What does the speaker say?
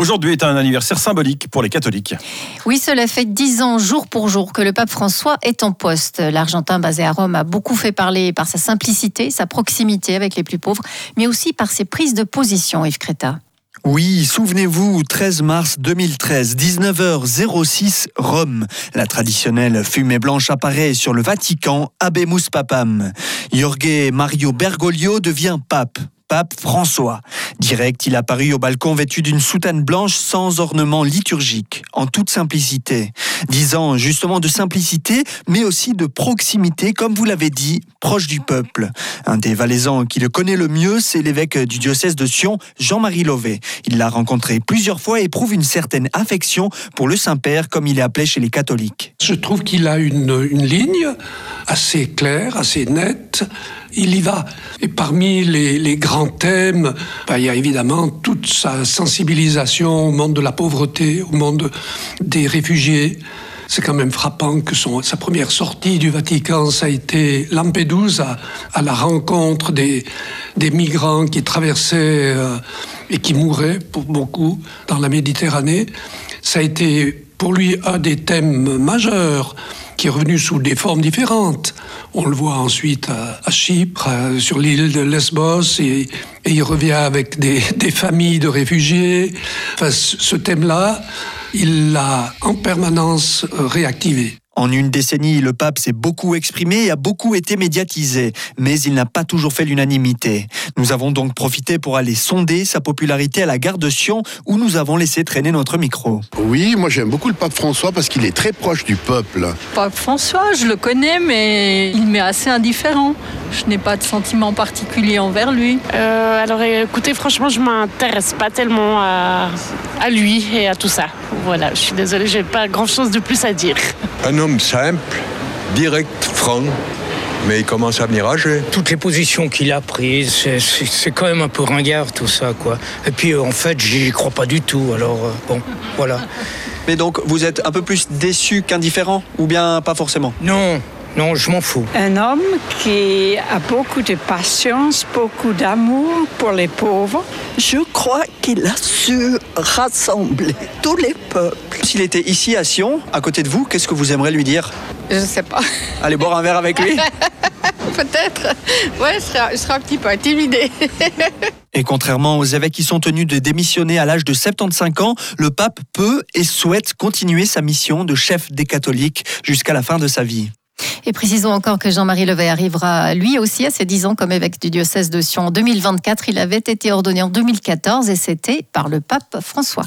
Aujourd'hui est un anniversaire symbolique pour les catholiques. Oui, cela fait dix ans jour pour jour que le pape François est en poste. L'Argentin basé à Rome a beaucoup fait parler par sa simplicité, sa proximité avec les plus pauvres, mais aussi par ses prises de position, Yves Créta. Oui, souvenez-vous, 13 mars 2013, 19h06, Rome. La traditionnelle fumée blanche apparaît sur le Vatican, Abemus Papam. Jorge Mario Bergoglio devient pape pape François. Direct, il apparut au balcon vêtu d'une soutane blanche sans ornement liturgique, en toute simplicité. Disant justement de simplicité, mais aussi de proximité, comme vous l'avez dit, proche du peuple. Un des Valaisans qui le connaît le mieux, c'est l'évêque du diocèse de Sion, Jean-Marie Lové. Il l'a rencontré plusieurs fois et éprouve une certaine affection pour le Saint-Père, comme il est appelé chez les catholiques. Je trouve qu'il a une, une ligne assez claire, assez nette. Il y va. Et parmi les, grands thèmes, ben, il y a évidemment toute sa sensibilisation au monde de la pauvreté, au monde des réfugiés. C'est quand même frappant que sa première sortie du Vatican, ça a été Lampedusa, à la rencontre des, des migrants qui traversaient euh, et qui mouraient pour beaucoup dans la Méditerranée. Ça a été pour lui un des thèmes majeurs qui est revenu sous des formes différentes. On le voit ensuite à, Chypre, à, sur l'île de Lesbos, et, et, il revient avec des, des familles de réfugiés. Enfin, ce thème-là, il l'a en permanence réactivé. En une décennie, le pape s'est beaucoup exprimé et a beaucoup été médiatisé, mais il n'a pas toujours fait l'unanimité. Nous avons donc profité pour aller sonder sa popularité à la gare de Sion, où nous avons laissé traîner notre micro. Oui, moi j'aime beaucoup le pape François parce qu'il est très proche du peuple. Pape François, je le connais, mais il m'est assez indifférent. Je n'ai pas de sentiment particulier envers lui. Euh, alors écoutez, franchement, je m'intéresse pas tellement à, à lui et à tout ça. Voilà, je suis désolée, j'ai pas grand chose de plus à dire. Un homme simple, direct, franc, mais il commence à venir âgé. Toutes les positions qu'il a prises, c'est quand même un peu ringard tout ça, quoi. Et puis en fait, j'y crois pas du tout, alors euh, bon, voilà. Mais donc, vous êtes un peu plus déçu qu'indifférent Ou bien pas forcément? Non, non, je m'en fous. Un homme qui a beaucoup de patience, beaucoup d'amour pour les pauvres. Je crois qu'il a su rassembler tous les peuples. S'il était ici à Sion, à côté de vous, qu'est-ce que vous aimeriez lui dire? Je sais pas. Allez boire un verre avec lui Peut-être. Ouais, je serais, je serais un petit peu intimidée. Et contrairement aux évêques qui sont tenus de démissionner à l'âge de 75 ans, le pape peut et souhaite continuer sa mission de chef des catholiques jusqu'à la fin de sa vie. Et précisons encore que Jean-Marie Levet arrivera lui aussi à ses 10 ans comme évêque du diocèse de Sion en 2024. Il avait été ordonné en 2014 et c'était par le pape François.